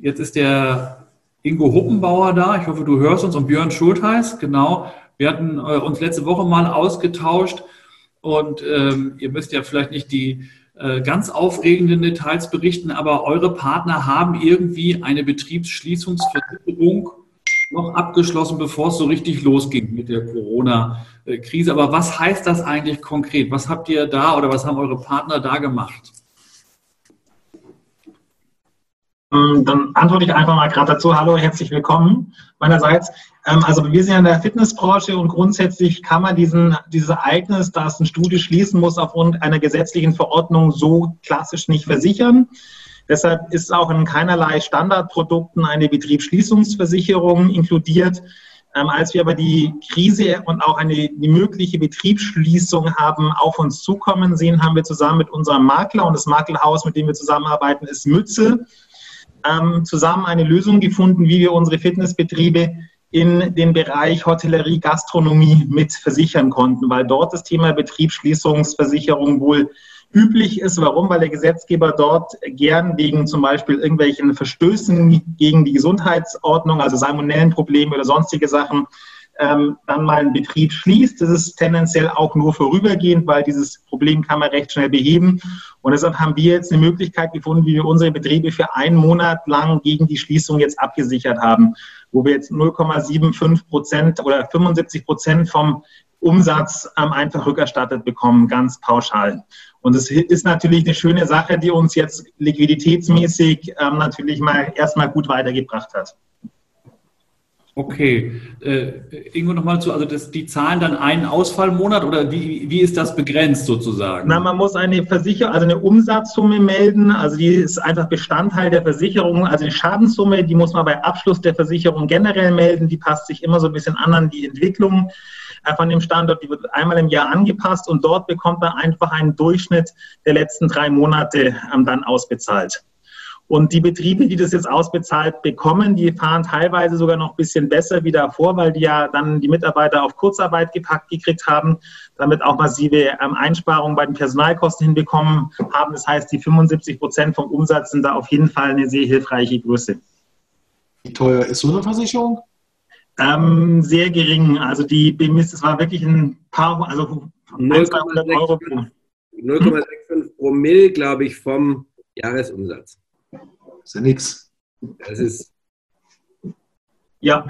Jetzt ist der Ingo Huppenbauer da. Ich hoffe, du hörst uns. Und Björn Schultheiß, genau. Wir hatten äh, uns letzte Woche mal ausgetauscht. Und ähm, ihr müsst ja vielleicht nicht die äh, ganz aufregenden Details berichten, aber eure Partner haben irgendwie eine Betriebsschließungsversicherung noch abgeschlossen, bevor es so richtig losging mit der Corona-Krise. Aber was heißt das eigentlich konkret? Was habt ihr da oder was haben eure Partner da gemacht? Ähm, dann antworte ich einfach mal gerade dazu. Hallo, herzlich willkommen meinerseits. Ähm, also wir sind ja in der Fitnessbranche und grundsätzlich kann man diesen, dieses Ereignis, dass ein Studio schließen muss, aufgrund einer gesetzlichen Verordnung so klassisch nicht versichern. Deshalb ist auch in keinerlei Standardprodukten eine Betriebsschließungsversicherung inkludiert. Ähm, als wir aber die Krise und auch eine die mögliche Betriebsschließung haben auf uns zukommen sehen, haben wir zusammen mit unserem Makler und das Maklerhaus, mit dem wir zusammenarbeiten, ist Mütze, ähm, zusammen eine Lösung gefunden, wie wir unsere Fitnessbetriebe in den Bereich Hotellerie, Gastronomie mit versichern konnten, weil dort das Thema Betriebsschließungsversicherung wohl üblich ist. Warum? Weil der Gesetzgeber dort gern wegen zum Beispiel irgendwelchen Verstößen gegen die Gesundheitsordnung, also Salmonellenprobleme oder sonstige Sachen, ähm, dann mal einen Betrieb schließt. Das ist tendenziell auch nur vorübergehend, weil dieses Problem kann man recht schnell beheben. Und deshalb haben wir jetzt eine Möglichkeit gefunden, wie wir unsere Betriebe für einen Monat lang gegen die Schließung jetzt abgesichert haben, wo wir jetzt 0,75 Prozent oder 75 Prozent vom Umsatz ähm, einfach rückerstattet bekommen, ganz pauschal. Und es ist natürlich eine schöne Sache, die uns jetzt liquiditätsmäßig ähm, natürlich mal erstmal gut weitergebracht hat. Okay. Äh, Ingo nochmal zu, also das, die zahlen dann einen Ausfallmonat oder wie, wie ist das begrenzt sozusagen? Na, man muss eine Versicherung, also eine Umsatzsumme melden, also die ist einfach Bestandteil der Versicherung. Also die Schadenssumme, die muss man bei Abschluss der Versicherung generell melden, die passt sich immer so ein bisschen an an die Entwicklung äh, von dem Standort, die wird einmal im Jahr angepasst und dort bekommt man einfach einen Durchschnitt der letzten drei Monate ähm, dann ausbezahlt. Und die Betriebe, die das jetzt ausbezahlt bekommen, die fahren teilweise sogar noch ein bisschen besser wie davor, weil die ja dann die Mitarbeiter auf Kurzarbeit gepackt gekriegt haben, damit auch massive ähm, Einsparungen bei den Personalkosten hinbekommen haben. Das heißt, die 75 Prozent vom Umsatz sind da auf jeden Fall eine sehr hilfreiche Größe. Wie teuer ist so eine Versicherung? Ähm, sehr gering. Also die BMIS, das war wirklich ein paar, also 0,6 Euro. 0,65 Promille, glaube ich, vom Jahresumsatz ist ja nichts. Das ist. Ja.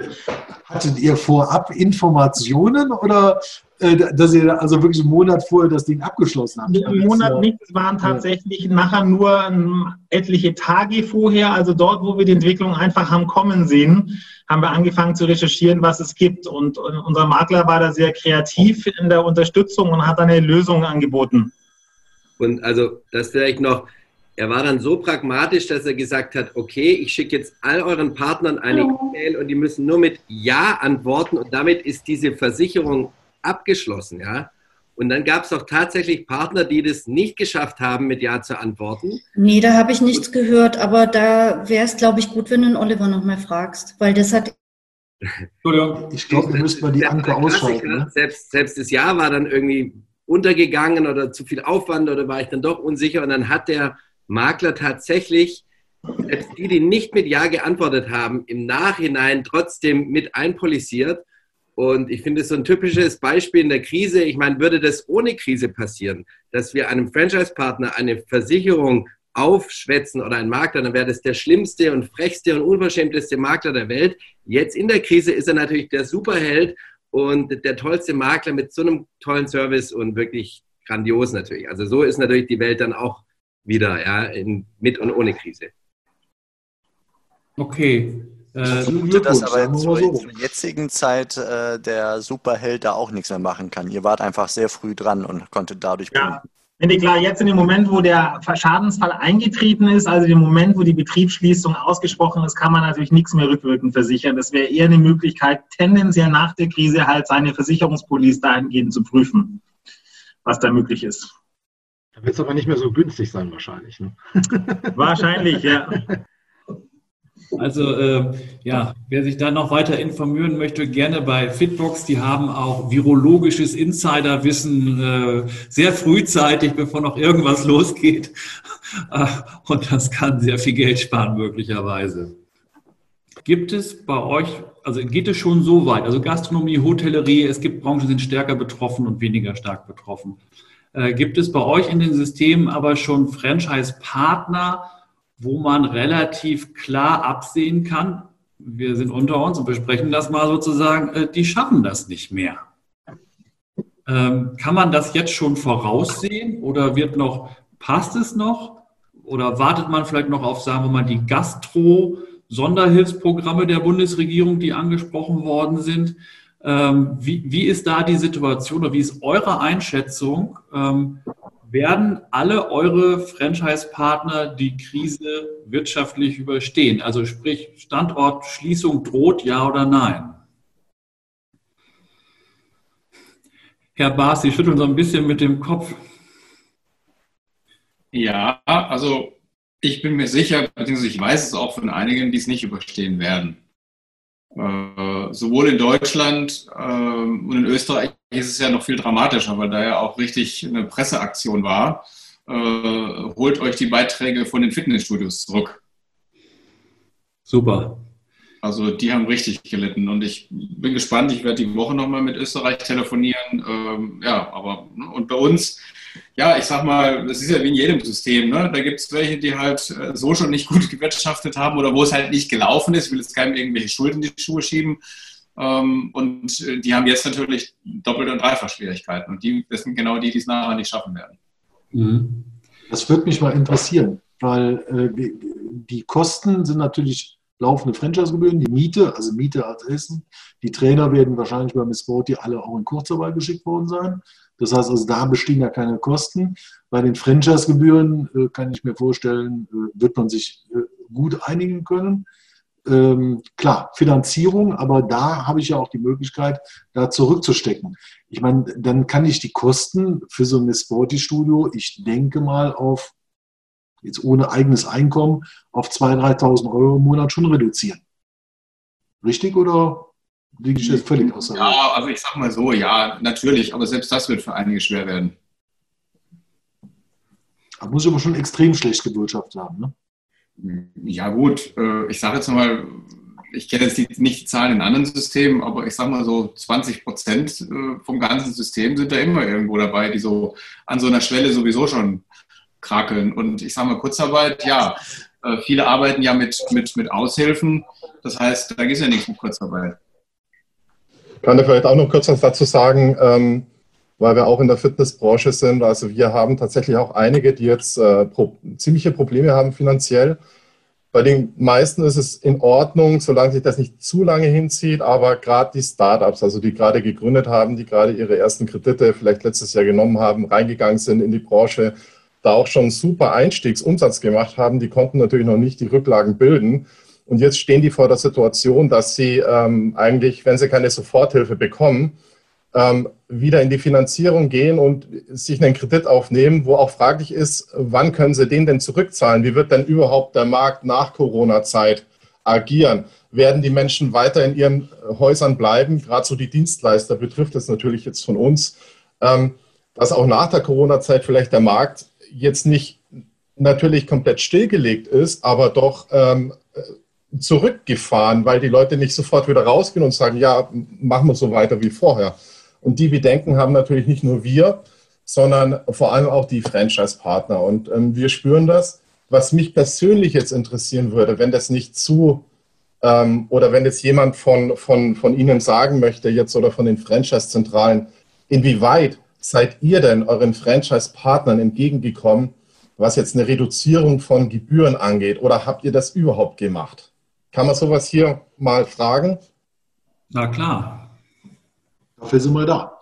Hattet ihr vorab Informationen oder äh, dass ihr also wirklich einen Monat vorher das Ding abgeschlossen habt? Einen Monat nicht, es waren tatsächlich ja. nachher nur ähm, etliche Tage vorher. Also dort, wo wir die Entwicklung einfach haben kommen sehen, haben wir angefangen zu recherchieren, was es gibt. Und, und unser Makler war da sehr kreativ in der Unterstützung und hat eine Lösung angeboten. Und also das vielleicht noch, er war dann so pragmatisch, dass er gesagt hat, okay, ich schicke jetzt all euren Partnern eine E-Mail und die müssen nur mit Ja antworten und damit ist diese Versicherung abgeschlossen, ja. Und dann gab es auch tatsächlich Partner, die das nicht geschafft haben, mit Ja zu antworten. Nee, da habe ich nichts gehört, aber da wäre es, glaube ich, gut, wenn du den Oliver nochmal fragst, weil das hat. Entschuldigung, ich glaube, wir müssten mal die Anker ausschalten. Ne? Selbst, selbst das Ja war dann irgendwie untergegangen oder zu viel Aufwand oder war ich dann doch unsicher und dann hat der Makler tatsächlich, selbst die, die nicht mit Ja geantwortet haben, im Nachhinein trotzdem mit einpolisiert. Und ich finde es so ein typisches Beispiel in der Krise. Ich meine, würde das ohne Krise passieren, dass wir einem Franchise-Partner eine Versicherung aufschwätzen oder ein Makler, dann wäre das der schlimmste und frechste und unverschämteste Makler der Welt. Jetzt in der Krise ist er natürlich der Superheld und der tollste Makler mit so einem tollen Service und wirklich grandios natürlich. Also so ist natürlich die Welt dann auch wieder, ja, in, mit und ohne Krise. Okay. Äh, ich vermute, dass aber zur, so. zur jetzigen Zeit äh, der Superheld da auch nichts mehr machen kann. Ihr wart einfach sehr früh dran und konntet dadurch. Ja, Wenn die klar, jetzt in dem Moment, wo der Schadensfall eingetreten ist, also dem Moment, wo die Betriebsschließung ausgesprochen ist, kann man natürlich nichts mehr rückwirkend versichern. Das wäre eher eine Möglichkeit, tendenziell nach der Krise halt seine Versicherungspolice dahingehend zu prüfen, was da möglich ist. Da wird es aber nicht mehr so günstig sein, wahrscheinlich. Ne? Wahrscheinlich, ja. Also äh, ja, wer sich da noch weiter informieren möchte, gerne bei Fitbox. Die haben auch virologisches Insiderwissen äh, sehr frühzeitig, bevor noch irgendwas losgeht. Äh, und das kann sehr viel Geld sparen möglicherweise. Gibt es bei euch, also geht es schon so weit? Also Gastronomie, Hotellerie, es gibt Branchen, die sind stärker betroffen und weniger stark betroffen. Äh, gibt es bei euch in den Systemen aber schon Franchise-Partner, wo man relativ klar absehen kann, wir sind unter uns und besprechen das mal sozusagen, äh, die schaffen das nicht mehr. Ähm, kann man das jetzt schon voraussehen oder wird noch, passt es noch? Oder wartet man vielleicht noch auf, sagen wir mal, die Gastro-Sonderhilfsprogramme der Bundesregierung, die angesprochen worden sind? Ähm, wie, wie ist da die Situation oder wie ist eure Einschätzung? Ähm, werden alle eure Franchise-Partner die Krise wirtschaftlich überstehen? Also sprich, Standortschließung droht, ja oder nein? Herr Baas, Sie schütteln so ein bisschen mit dem Kopf. Ja, also ich bin mir sicher, beziehungsweise ich weiß es auch von einigen, die es nicht überstehen werden. Äh, sowohl in Deutschland äh, und in Österreich ist es ja noch viel dramatischer, weil da ja auch richtig eine Presseaktion war. Äh, holt euch die Beiträge von den Fitnessstudios zurück. Super. Also die haben richtig gelitten und ich bin gespannt. Ich werde die Woche nochmal mit Österreich telefonieren. Ähm, ja, aber ne, und bei uns ja, ich sag mal, das ist ja wie in jedem System. Ne? Da gibt es welche, die halt äh, so schon nicht gut gewirtschaftet haben oder wo es halt nicht gelaufen ist. Ich will jetzt keinem irgendwelche Schulden in die Schuhe schieben. Ähm, und äh, die haben jetzt natürlich doppelt und dreifach Schwierigkeiten. Und die, das sind genau die, die es nachher nicht schaffen werden. Mhm. Das würde mich mal interessieren, weil äh, die Kosten sind natürlich laufende Franchise-Gebühren, die Miete, also Miete als Essen. Die Trainer werden wahrscheinlich bei Miss Sporty alle auch in Kurzarbeit geschickt worden sein. Das heißt also, da bestehen ja keine Kosten. Bei den Franchise-Gebühren äh, kann ich mir vorstellen, äh, wird man sich äh, gut einigen können. Ähm, klar, Finanzierung, aber da habe ich ja auch die Möglichkeit, da zurückzustecken. Ich meine, dann kann ich die Kosten für so ein Sporty-Studio, ich denke mal auf, jetzt ohne eigenes Einkommen, auf 2.000, 3.000 Euro im Monat schon reduzieren. Richtig oder liege ich jetzt völlig außer Ja, also ich sag mal so, ja, natürlich, aber selbst das wird für einige schwer werden. Da muss ich aber schon extrem schlecht gewirtschaftet haben, ne? Ja, gut, äh, ich sage jetzt mal, ich kenne jetzt nicht die Zahlen in anderen Systemen, aber ich sage mal so 20 Prozent äh, vom ganzen System sind da immer irgendwo dabei, die so an so einer Schwelle sowieso schon krakeln. Und ich sage mal Kurzarbeit, ja, äh, viele arbeiten ja mit, mit, mit Aushilfen. Das heißt, da ist ja nichts mit Kurzarbeit kann da vielleicht auch noch kurz was dazu sagen, ähm, weil wir auch in der Fitnessbranche sind. Also wir haben tatsächlich auch einige, die jetzt äh, pro ziemliche Probleme haben finanziell. Bei den meisten ist es in Ordnung, solange sich das nicht zu lange hinzieht, aber gerade die Startups, also die gerade gegründet haben, die gerade ihre ersten Kredite vielleicht letztes Jahr genommen haben, reingegangen sind in die Branche, da auch schon super Einstiegsumsatz gemacht haben, die konnten natürlich noch nicht die Rücklagen bilden. Und jetzt stehen die vor der Situation, dass sie ähm, eigentlich, wenn sie keine Soforthilfe bekommen, ähm, wieder in die Finanzierung gehen und sich einen Kredit aufnehmen, wo auch fraglich ist, wann können sie den denn zurückzahlen? Wie wird denn überhaupt der Markt nach Corona-Zeit agieren? Werden die Menschen weiter in ihren Häusern bleiben? Gerade so die Dienstleister betrifft es natürlich jetzt von uns, ähm, dass auch nach der Corona-Zeit vielleicht der Markt jetzt nicht natürlich komplett stillgelegt ist, aber doch ähm, zurückgefahren, weil die Leute nicht sofort wieder rausgehen und sagen, ja, machen wir so weiter wie vorher. Und die Bedenken haben natürlich nicht nur wir, sondern vor allem auch die Franchise-Partner. Und ähm, wir spüren das. Was mich persönlich jetzt interessieren würde, wenn das nicht zu ähm, oder wenn jetzt jemand von, von, von Ihnen sagen möchte, jetzt oder von den Franchise-Zentralen, inwieweit seid ihr denn euren Franchise-Partnern entgegengekommen, was jetzt eine Reduzierung von Gebühren angeht? Oder habt ihr das überhaupt gemacht? Kann man sowas hier mal fragen? Na klar. Dafür sind wir da.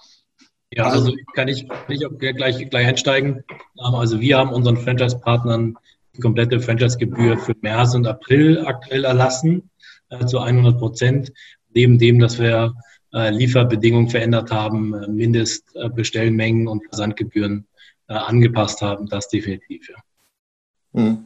Ja, also kann ich, kann ich auch gleich, gleich einsteigen. Also wir haben unseren Franchise-Partnern die komplette Franchise-Gebühr für März und April aktuell erlassen, äh, zu 100 Prozent. Neben dem, dass wir Lieferbedingungen verändert haben, äh, Mindestbestellmengen und Versandgebühren äh, angepasst haben, das definitiv. Ja. Mhm.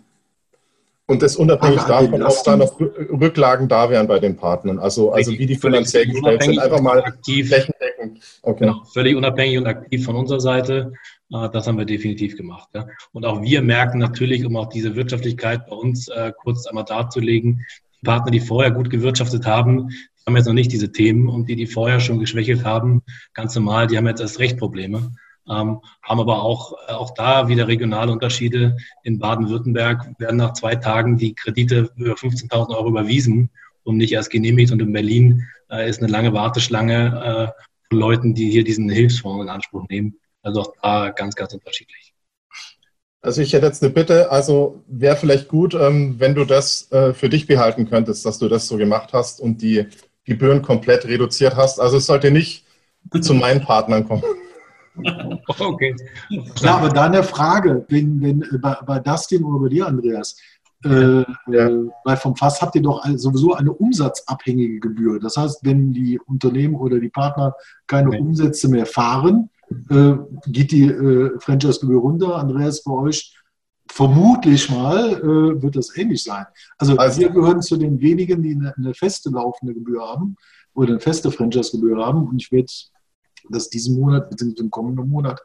Und das unabhängig Ach, davon, ob da noch Rücklagen da wären bei den Partnern, also, also wie die finanziell gestellt sind, einfach mal aktiv, flächendeckend. Okay. Genau, völlig unabhängig und aktiv von unserer Seite. Äh, das haben wir definitiv gemacht. Ja. Und auch wir merken natürlich, um auch diese Wirtschaftlichkeit bei uns äh, kurz einmal darzulegen, die Partner, die vorher gut gewirtschaftet haben, haben jetzt noch nicht diese Themen und die, die vorher schon geschwächelt haben, ganz normal, die haben jetzt erst recht Probleme. Ähm, haben aber auch, äh, auch da wieder regionale Unterschiede. In Baden-Württemberg werden nach zwei Tagen die Kredite über 15.000 Euro überwiesen und nicht erst genehmigt. Und in Berlin äh, ist eine lange Warteschlange äh, von Leuten, die hier diesen Hilfsfonds in Anspruch nehmen. Also auch da ganz, ganz unterschiedlich. Also ich hätte jetzt eine Bitte, also wäre vielleicht gut, ähm, wenn du das äh, für dich behalten könntest, dass du das so gemacht hast und die Gebühren komplett reduziert hast. Also es sollte nicht zu meinen Partnern kommen. Okay. Ja, aber da eine Frage, wenn, wenn äh, bei, bei Dustin oder bei dir, Andreas, äh, ja. äh, weil vom Fass habt ihr doch sowieso eine umsatzabhängige Gebühr. Das heißt, wenn die Unternehmen oder die Partner keine okay. Umsätze mehr fahren, äh, geht die äh, Franchise-Gebühr runter. Andreas, bei euch vermutlich mal äh, wird das ähnlich sein. Also, also, wir gehören zu den wenigen, die eine, eine feste laufende Gebühr haben oder eine feste Franchise-Gebühr haben. Und ich werde das diesen Monat, beziehungsweise im kommenden Monat,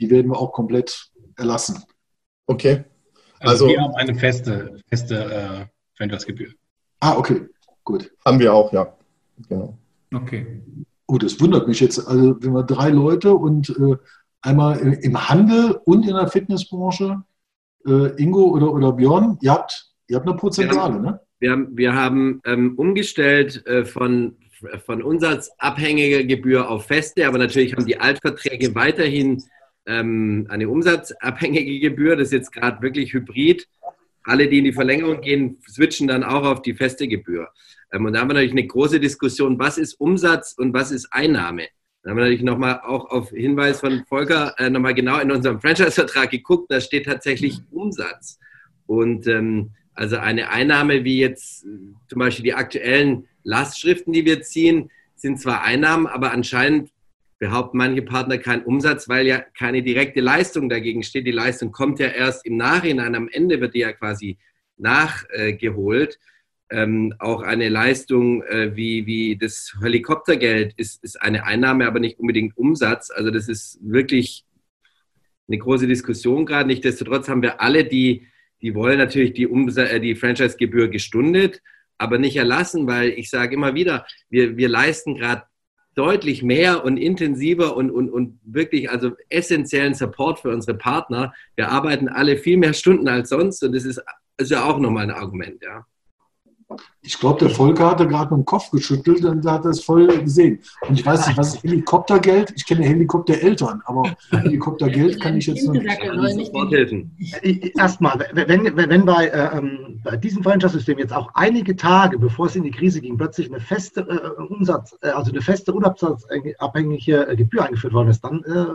die werden wir auch komplett erlassen. Okay. Also, also wir haben eine feste, feste äh, Franchise-Gebühr. Ah, okay, gut. Haben wir auch, ja. Genau. Okay. Gut, das wundert mich jetzt. Also, wenn wir drei Leute und äh, einmal im Handel und in der Fitnessbranche, äh, Ingo oder, oder Björn, ihr habt, ihr habt eine Prozentuale, ne? Wir haben, wir haben ähm, umgestellt äh, von von umsatzabhängiger Gebühr auf feste, aber natürlich haben die Altverträge weiterhin ähm, eine umsatzabhängige Gebühr. Das ist jetzt gerade wirklich hybrid. Alle, die in die Verlängerung gehen, switchen dann auch auf die feste Gebühr. Ähm, und da haben wir natürlich eine große Diskussion, was ist Umsatz und was ist Einnahme. Da haben wir natürlich nochmal auch auf Hinweis von Volker äh, nochmal genau in unserem Franchise-Vertrag geguckt. Da steht tatsächlich Umsatz. Und ähm, also eine Einnahme wie jetzt äh, zum Beispiel die aktuellen Lastschriften, die wir ziehen, sind zwar Einnahmen, aber anscheinend behaupten manche Partner keinen Umsatz, weil ja keine direkte Leistung dagegen steht. Die Leistung kommt ja erst im Nachhinein, am Ende wird die ja quasi nachgeholt. Ähm, auch eine Leistung äh, wie, wie das Helikoptergeld ist, ist eine Einnahme, aber nicht unbedingt Umsatz. Also das ist wirklich eine große Diskussion gerade. Nichtsdestotrotz haben wir alle, die, die wollen natürlich die, äh, die Franchise-Gebühr gestundet aber nicht erlassen, weil ich sage immer wieder, wir, wir leisten gerade deutlich mehr und intensiver und, und, und wirklich also essentiellen Support für unsere Partner. Wir arbeiten alle viel mehr Stunden als sonst und das ist, ist ja auch nochmal ein Argument, ja. Ich glaube, der Volker hatte gerade mit dem Kopf geschüttelt und hat das voll gesehen. Und ich weiß nicht, was ist Helikoptergeld? Ich kenne Helikoptereltern, aber Helikoptergeld kann ich jetzt noch nicht. Erstmal, wenn, wenn bei, äh, ähm, bei diesem Franchise-System jetzt auch einige Tage, bevor es in die Krise ging, plötzlich eine feste äh, Umsatz, äh, also eine feste unabsatzabhängige äh, Gebühr eingeführt worden ist, dann äh,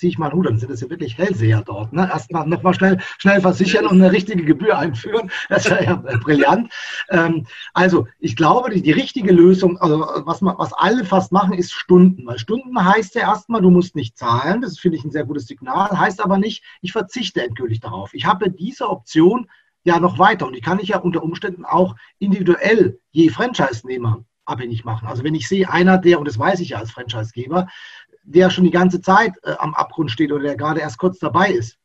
ziehe ich mal Hut, dann sind es ja wirklich Hellseher dort. Ne? Erstmal nochmal schnell, schnell versichern und eine richtige Gebühr einführen. Das wäre ja brillant. Ähm, also ich glaube, die, die richtige Lösung, also was, man, was alle fast machen, ist Stunden. Weil Stunden heißt ja erstmal, du musst nicht zahlen. Das finde ich ein sehr gutes Signal. Heißt aber nicht, ich verzichte endgültig darauf. Ich habe diese Option ja noch weiter und die kann ich ja unter Umständen auch individuell je Franchise-Nehmer abhängig machen. Also wenn ich sehe, einer der, und das weiß ich ja als Franchisegeber, der schon die ganze Zeit äh, am Abgrund steht oder der gerade erst kurz dabei ist,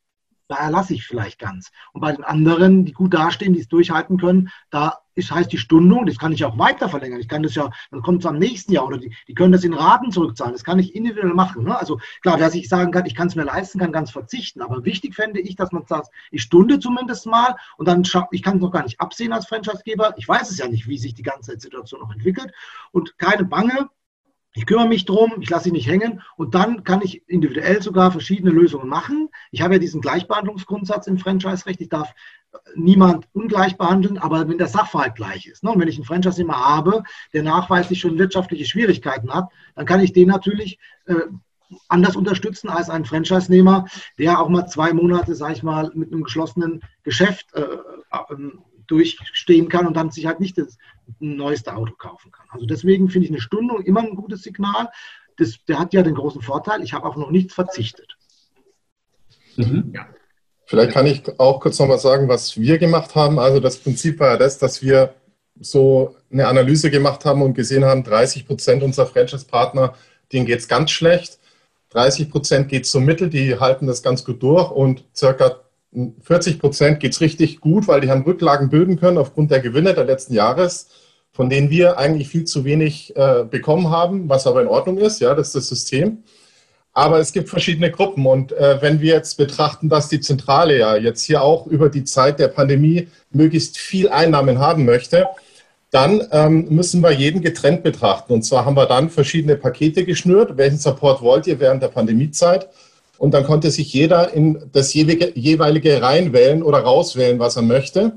da erlasse ich vielleicht ganz. Und bei den anderen, die gut dastehen, die es durchhalten können, da ist, heißt die Stundung, das kann ich auch weiter verlängern. Ich kann das ja, dann kommt es am nächsten Jahr oder die, die können das in Raten zurückzahlen. Das kann ich individuell machen. Ne? Also klar, dass ich sagen kann, ich kann es mir leisten, kann ganz verzichten. Aber wichtig fände ich, dass man sagt, ich stunde zumindest mal und dann schaue ich kann es noch gar nicht absehen als Franchisegeber. Ich weiß es ja nicht, wie sich die ganze Situation noch entwickelt. Und keine Bange, ich kümmere mich drum, ich lasse sie nicht hängen und dann kann ich individuell sogar verschiedene Lösungen machen. Ich habe ja diesen Gleichbehandlungsgrundsatz im Franchise-Recht. Ich darf niemand ungleich behandeln, aber wenn der Sachverhalt gleich ist. Ne? Und wenn ich einen Franchise immer habe, der nachweislich schon wirtschaftliche Schwierigkeiten hat, dann kann ich den natürlich äh, anders unterstützen als ein Franchise-Nehmer, der auch mal zwei Monate, sage ich mal, mit einem geschlossenen Geschäft äh, ähm, durchstehen kann und dann sich halt nicht das neueste Auto kaufen kann. Also deswegen finde ich eine Stundung immer ein gutes Signal. Das, der hat ja den großen Vorteil, ich habe auf noch nichts verzichtet. Mhm. Ja. Vielleicht kann ich auch kurz noch mal sagen, was wir gemacht haben. Also das Prinzip war ja das, dass wir so eine Analyse gemacht haben und gesehen haben, 30 Prozent unserer Franchise-Partner, denen geht es ganz schlecht. 30 Prozent geht zum Mittel, die halten das ganz gut durch und circa 40 Prozent geht es richtig gut, weil die haben Rücklagen bilden können aufgrund der Gewinne der letzten Jahres, von denen wir eigentlich viel zu wenig äh, bekommen haben, was aber in Ordnung ist, ja, das ist das System. Aber es gibt verschiedene Gruppen und äh, wenn wir jetzt betrachten, dass die Zentrale ja jetzt hier auch über die Zeit der Pandemie möglichst viel Einnahmen haben möchte, dann ähm, müssen wir jeden getrennt betrachten. Und zwar haben wir dann verschiedene Pakete geschnürt. Welchen Support wollt ihr während der Pandemiezeit? Und dann konnte sich jeder in das jeweilige, reinwählen oder rauswählen, was er möchte,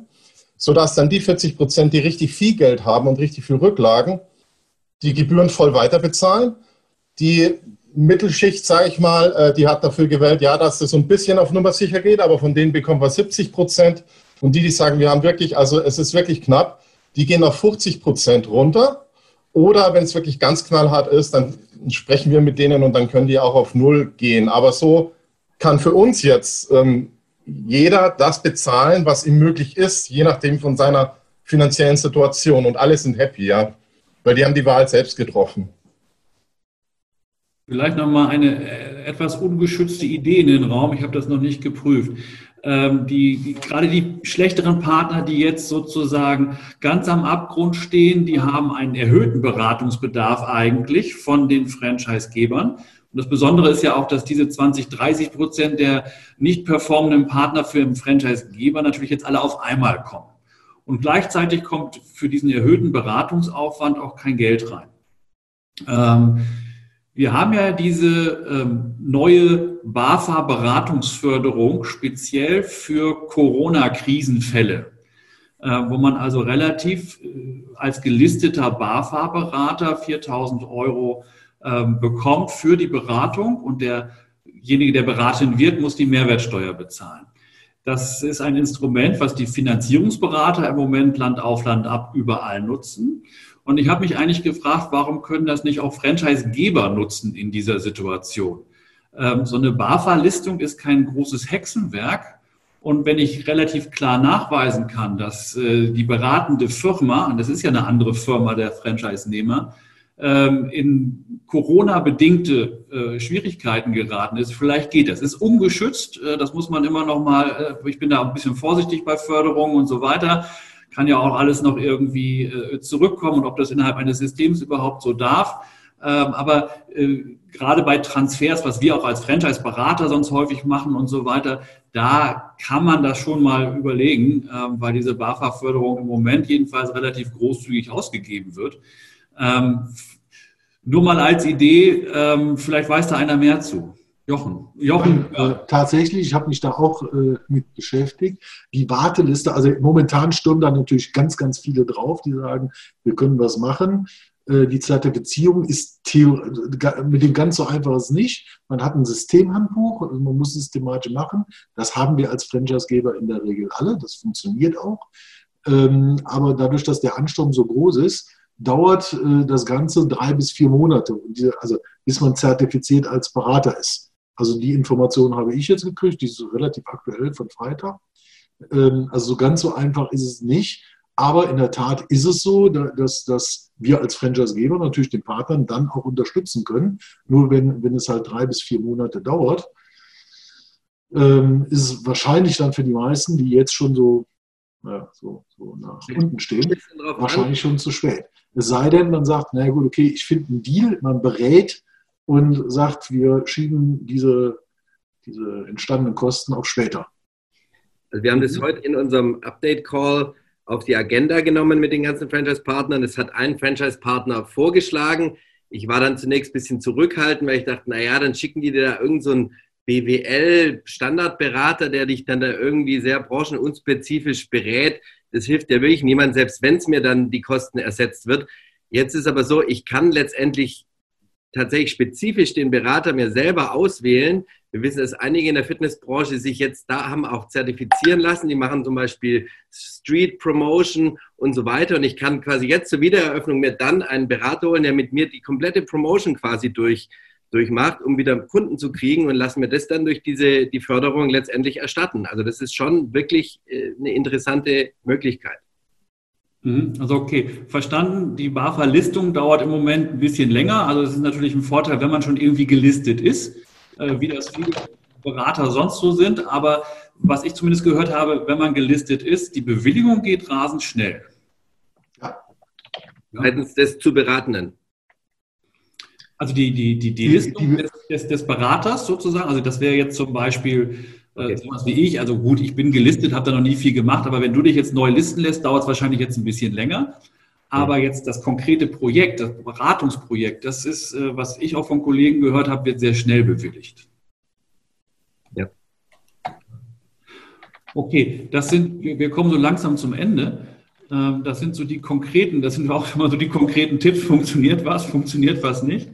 sodass dann die 40 Prozent, die richtig viel Geld haben und richtig viel Rücklagen, die Gebühren voll weiter bezahlen. Die Mittelschicht, sage ich mal, äh, die hat dafür gewählt, ja, dass das so ein bisschen auf Nummer sicher geht, aber von denen bekommen wir 70 Prozent. Und die, die sagen, wir haben wirklich, also es ist wirklich knapp, die gehen auf 50 Prozent runter. Oder wenn es wirklich ganz knallhart ist, dann sprechen wir mit denen und dann können die auch auf Null gehen. Aber so kann für uns jetzt ähm, jeder das bezahlen, was ihm möglich ist, je nachdem von seiner finanziellen Situation. Und alle sind happy, ja. Weil die haben die Wahl selbst getroffen. Vielleicht nochmal eine äh, etwas ungeschützte Idee in den Raum. Ich habe das noch nicht geprüft ähm, die, die, gerade die schlechteren Partner, die jetzt sozusagen ganz am Abgrund stehen, die haben einen erhöhten Beratungsbedarf eigentlich von den Franchisegebern. Und das Besondere ist ja auch, dass diese 20, 30 Prozent der nicht performenden Partner für den Franchisegeber natürlich jetzt alle auf einmal kommen. Und gleichzeitig kommt für diesen erhöhten Beratungsaufwand auch kein Geld rein. Ähm, wir haben ja diese ähm, neue BAFA-Beratungsförderung speziell für Corona-Krisenfälle, äh, wo man also relativ äh, als gelisteter BAFA-Berater 4000 Euro äh, bekommt für die Beratung und derjenige, der beraten wird, muss die Mehrwertsteuer bezahlen. Das ist ein Instrument, was die Finanzierungsberater im Moment Land auf Land ab überall nutzen. Und ich habe mich eigentlich gefragt, warum können das nicht auch Franchisegeber nutzen in dieser Situation? Ähm, so eine BAFA-Listung ist kein großes Hexenwerk. Und wenn ich relativ klar nachweisen kann, dass äh, die beratende Firma, und das ist ja eine andere Firma der Franchise-Nehmer, ähm, in Corona-bedingte äh, Schwierigkeiten geraten ist, vielleicht geht das. Ist ungeschützt, äh, das muss man immer noch mal, ich bin da ein bisschen vorsichtig bei Förderungen und so weiter kann ja auch alles noch irgendwie zurückkommen und ob das innerhalb eines Systems überhaupt so darf. Ähm, aber äh, gerade bei Transfers, was wir auch als Franchise-Berater sonst häufig machen und so weiter, da kann man das schon mal überlegen, äh, weil diese BAFA-Förderung im Moment jedenfalls relativ großzügig ausgegeben wird. Ähm, nur mal als Idee, ähm, vielleicht weiß da einer mehr zu. Jochen. Jochen. Äh, tatsächlich, ich habe mich da auch äh, mit beschäftigt. Die Warteliste, also momentan stürmen da natürlich ganz, ganz viele drauf, die sagen, wir können was machen. Äh, die Zertifizierung ist mit dem ganz so einfach nicht. Man hat ein Systemhandbuch, also man muss systematisch machen. Das haben wir als Franchisegeber in der Regel alle. Das funktioniert auch. Ähm, aber dadurch, dass der Ansturm so groß ist, dauert äh, das Ganze drei bis vier Monate, also bis man zertifiziert als Berater ist. Also die Information habe ich jetzt gekriegt, die ist relativ aktuell von Freitag. Ähm, also so ganz so einfach ist es nicht. Aber in der Tat ist es so, dass, dass wir als Franchisegeber natürlich den Partnern dann auch unterstützen können. Nur wenn, wenn es halt drei bis vier Monate dauert, ähm, ist es wahrscheinlich dann für die meisten, die jetzt schon so, ja, so, so nach unten stehen, wahrscheinlich schon zu spät. Es sei denn, man sagt, na gut, okay, ich finde einen Deal, man berät und sagt, wir schieben diese, diese entstandenen Kosten auf später. Also wir haben das heute in unserem Update-Call auf die Agenda genommen mit den ganzen Franchise-Partnern. Es hat ein Franchise-Partner vorgeschlagen. Ich war dann zunächst ein bisschen zurückhaltend, weil ich dachte, naja, dann schicken die dir da irgendeinen so BWL-Standardberater, der dich dann da irgendwie sehr branchenunspezifisch berät. Das hilft ja wirklich niemand, selbst wenn es mir dann die Kosten ersetzt wird. Jetzt ist aber so, ich kann letztendlich tatsächlich spezifisch den Berater mir selber auswählen. Wir wissen, dass einige in der Fitnessbranche sich jetzt da haben auch zertifizieren lassen. Die machen zum Beispiel Street Promotion und so weiter. Und ich kann quasi jetzt zur Wiedereröffnung mir dann einen Berater holen, der mit mir die komplette Promotion quasi durch, durchmacht, um wieder Kunden zu kriegen und lassen mir das dann durch diese, die Förderung letztendlich erstatten. Also das ist schon wirklich äh, eine interessante Möglichkeit. Mhm. Also okay, verstanden. Die BAFA-Listung dauert im Moment ein bisschen länger. Also es ist natürlich ein Vorteil, wenn man schon irgendwie gelistet ist, äh, wie das viele Berater sonst so sind. Aber was ich zumindest gehört habe, wenn man gelistet ist, die Bewilligung geht rasend schnell. Ja. Seitens des zu Beratenden. Also die, die, die, die Listung des, des, des Beraters sozusagen, also das wäre jetzt zum Beispiel äh, sowas wie ich. Also gut, ich bin gelistet, habe da noch nie viel gemacht, aber wenn du dich jetzt neu listen lässt, dauert es wahrscheinlich jetzt ein bisschen länger. Aber jetzt das konkrete Projekt, das Beratungsprojekt, das ist, äh, was ich auch von Kollegen gehört habe, wird sehr schnell bewilligt. Ja. Okay, das sind, wir kommen so langsam zum Ende. Ähm, das sind so die konkreten, das sind auch immer so die konkreten Tipps, funktioniert was, funktioniert was nicht.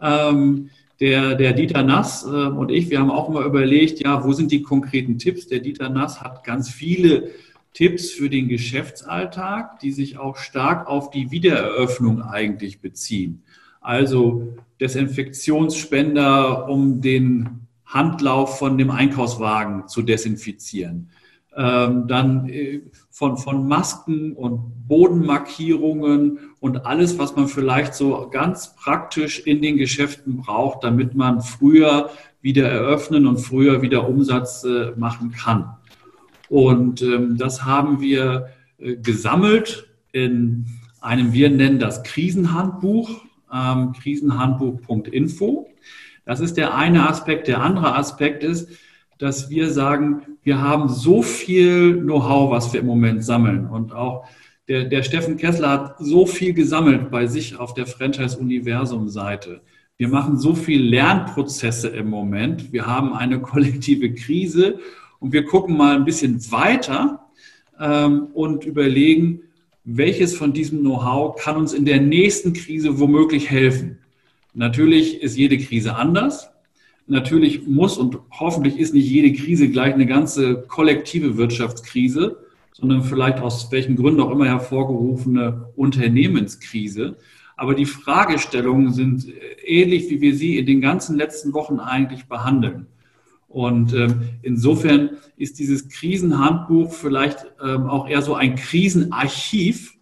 Ähm, der, der Dieter Nass äh, und ich, wir haben auch immer überlegt, ja, wo sind die konkreten Tipps? Der Dieter Nass hat ganz viele Tipps für den Geschäftsalltag, die sich auch stark auf die Wiedereröffnung eigentlich beziehen. Also Desinfektionsspender, um den Handlauf von dem Einkaufswagen zu desinfizieren. Ähm, dann äh, von, von Masken und Bodenmarkierungen und alles, was man vielleicht so ganz praktisch in den Geschäften braucht, damit man früher wieder eröffnen und früher wieder Umsatz äh, machen kann. Und ähm, das haben wir äh, gesammelt in einem, wir nennen das Krisenhandbuch, ähm, krisenhandbuch.info. Das ist der eine Aspekt. Der andere Aspekt ist, dass wir sagen, wir haben so viel Know-how, was wir im Moment sammeln. Und auch der, der Steffen Kessler hat so viel gesammelt bei sich auf der Franchise-Universum-Seite. Wir machen so viel Lernprozesse im Moment. Wir haben eine kollektive Krise und wir gucken mal ein bisschen weiter ähm, und überlegen, welches von diesem Know-how kann uns in der nächsten Krise womöglich helfen. Natürlich ist jede Krise anders. Natürlich muss und hoffentlich ist nicht jede Krise gleich eine ganze kollektive Wirtschaftskrise, sondern vielleicht aus welchen Gründen auch immer hervorgerufene Unternehmenskrise. Aber die Fragestellungen sind ähnlich, wie wir sie in den ganzen letzten Wochen eigentlich behandeln. Und ähm, insofern ist dieses Krisenhandbuch vielleicht ähm, auch eher so ein Krisenarchiv,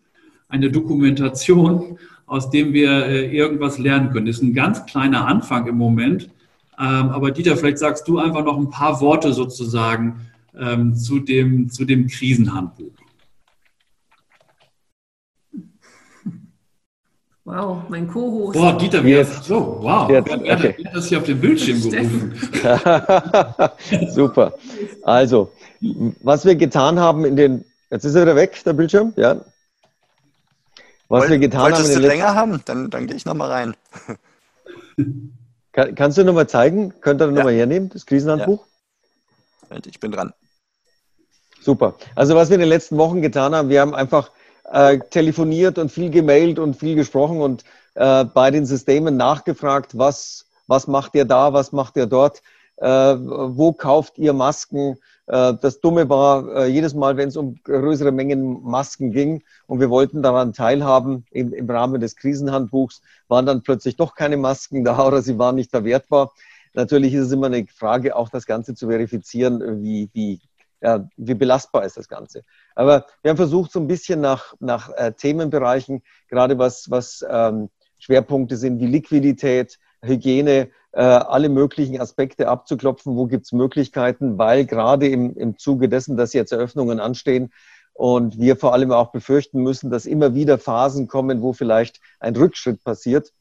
eine Dokumentation, aus dem wir äh, irgendwas lernen können. Das ist ein ganz kleiner Anfang im Moment, ähm, aber Dieter, vielleicht sagst du einfach noch ein paar Worte sozusagen ähm, zu, dem, zu dem Krisenhandbuch. Wow, mein Co-Host. Boah, Dieter, wie jetzt. So, wow. Jetzt, okay. Er hat das hier auf dem Bildschirm gerufen. Super. Also, was wir getan haben in den. Jetzt ist er wieder weg, der Bildschirm, ja. Was Woll, wir getan haben. In den du länger haben? Dann, dann gehe ich nochmal rein. Kann, kannst du nochmal zeigen? Könnt ihr ja. nochmal hernehmen, das Krisenhandbuch? Ja. Ich bin dran. Super. Also was wir in den letzten Wochen getan haben, wir haben einfach äh, telefoniert und viel gemailt und viel gesprochen und äh, bei den Systemen nachgefragt, was, was macht ihr da, was macht ihr dort, äh, wo kauft ihr Masken, äh, das Dumme war, äh, jedes Mal, wenn es um größere Mengen Masken ging und wir wollten daran teilhaben im, im Rahmen des Krisenhandbuchs, waren dann plötzlich doch keine Masken da oder sie waren nicht verwertbar. Natürlich ist es immer eine Frage, auch das Ganze zu verifizieren, wie, wie, ja, wie belastbar ist das Ganze. Aber wir haben versucht, so ein bisschen nach, nach äh, Themenbereichen, gerade was, was ähm, Schwerpunkte sind wie Liquidität, Hygiene, äh, alle möglichen Aspekte abzuklopfen, wo gibt es Möglichkeiten, weil gerade im, im Zuge dessen, dass jetzt Eröffnungen anstehen und wir vor allem auch befürchten müssen, dass immer wieder Phasen kommen, wo vielleicht ein Rückschritt passiert,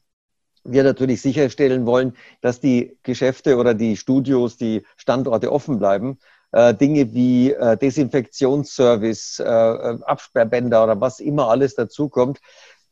wir natürlich sicherstellen wollen, dass die Geschäfte oder die Studios, die Standorte offen bleiben. Äh, Dinge wie äh, Desinfektionsservice, äh, äh Absperrbänder oder was immer alles dazukommt.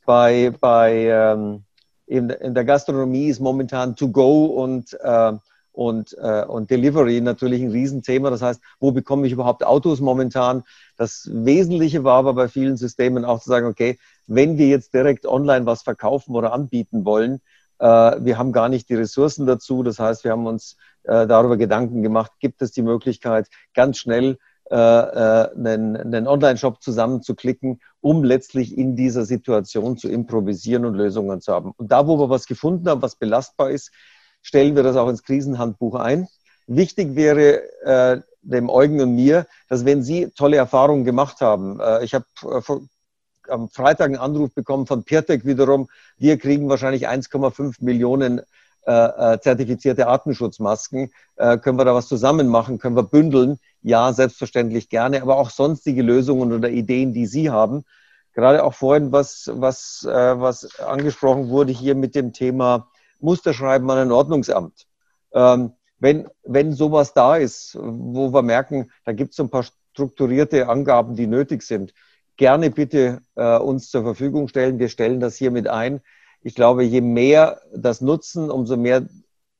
Bei, bei ähm, in, in der Gastronomie ist momentan To Go und, äh, und, äh, und Delivery natürlich ein Riesenthema. Das heißt, wo bekomme ich überhaupt Autos momentan? Das Wesentliche war aber bei vielen Systemen auch zu sagen, okay, wenn wir jetzt direkt online was verkaufen oder anbieten wollen, wir haben gar nicht die Ressourcen dazu. Das heißt, wir haben uns äh, darüber Gedanken gemacht, gibt es die Möglichkeit, ganz schnell äh, einen, einen Online-Shop zusammenzuklicken, um letztlich in dieser Situation zu improvisieren und Lösungen zu haben. Und da, wo wir was gefunden haben, was belastbar ist, stellen wir das auch ins Krisenhandbuch ein. Wichtig wäre äh, dem Eugen und mir, dass wenn Sie tolle Erfahrungen gemacht haben, äh, ich habe äh, am Freitag einen Anruf bekommen von Pirtek wiederum, wir kriegen wahrscheinlich 1,5 Millionen äh, äh, zertifizierte Atemschutzmasken. Äh, können wir da was zusammen machen? Können wir bündeln? Ja, selbstverständlich gerne, aber auch sonstige Lösungen oder Ideen, die Sie haben. Gerade auch vorhin, was, was, äh, was angesprochen wurde hier mit dem Thema Musterschreiben an ein Ordnungsamt. Ähm, wenn, wenn sowas da ist, wo wir merken, da gibt es ein paar strukturierte Angaben, die nötig sind, gerne bitte äh, uns zur Verfügung stellen. Wir stellen das hiermit ein. Ich glaube, je mehr das nutzen, umso mehr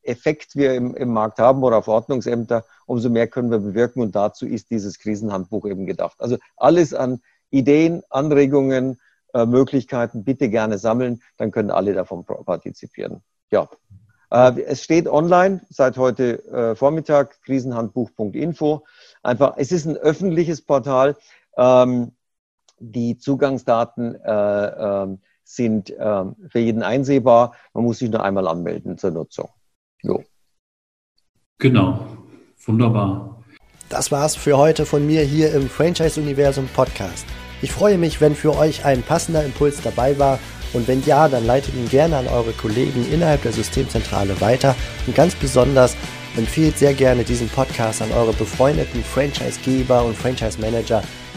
Effekt wir im, im Markt haben oder auf Ordnungsämter, umso mehr können wir bewirken. Und dazu ist dieses Krisenhandbuch eben gedacht. Also alles an Ideen, Anregungen, äh, Möglichkeiten bitte gerne sammeln, dann können alle davon partizipieren. Ja. Äh, es steht online seit heute äh, Vormittag, krisenhandbuch.info. Einfach, es ist ein öffentliches Portal. Ähm, die Zugangsdaten äh, ähm, sind ähm, für jeden einsehbar. Man muss sich nur einmal anmelden zur Nutzung. Jo. Genau. Wunderbar. Das war's für heute von mir hier im Franchise-Universum Podcast. Ich freue mich, wenn für euch ein passender Impuls dabei war und wenn ja, dann leitet ihn gerne an eure Kollegen innerhalb der Systemzentrale weiter und ganz besonders empfehlt sehr gerne diesen Podcast an eure befreundeten Franchise-Geber und Franchise-Manager,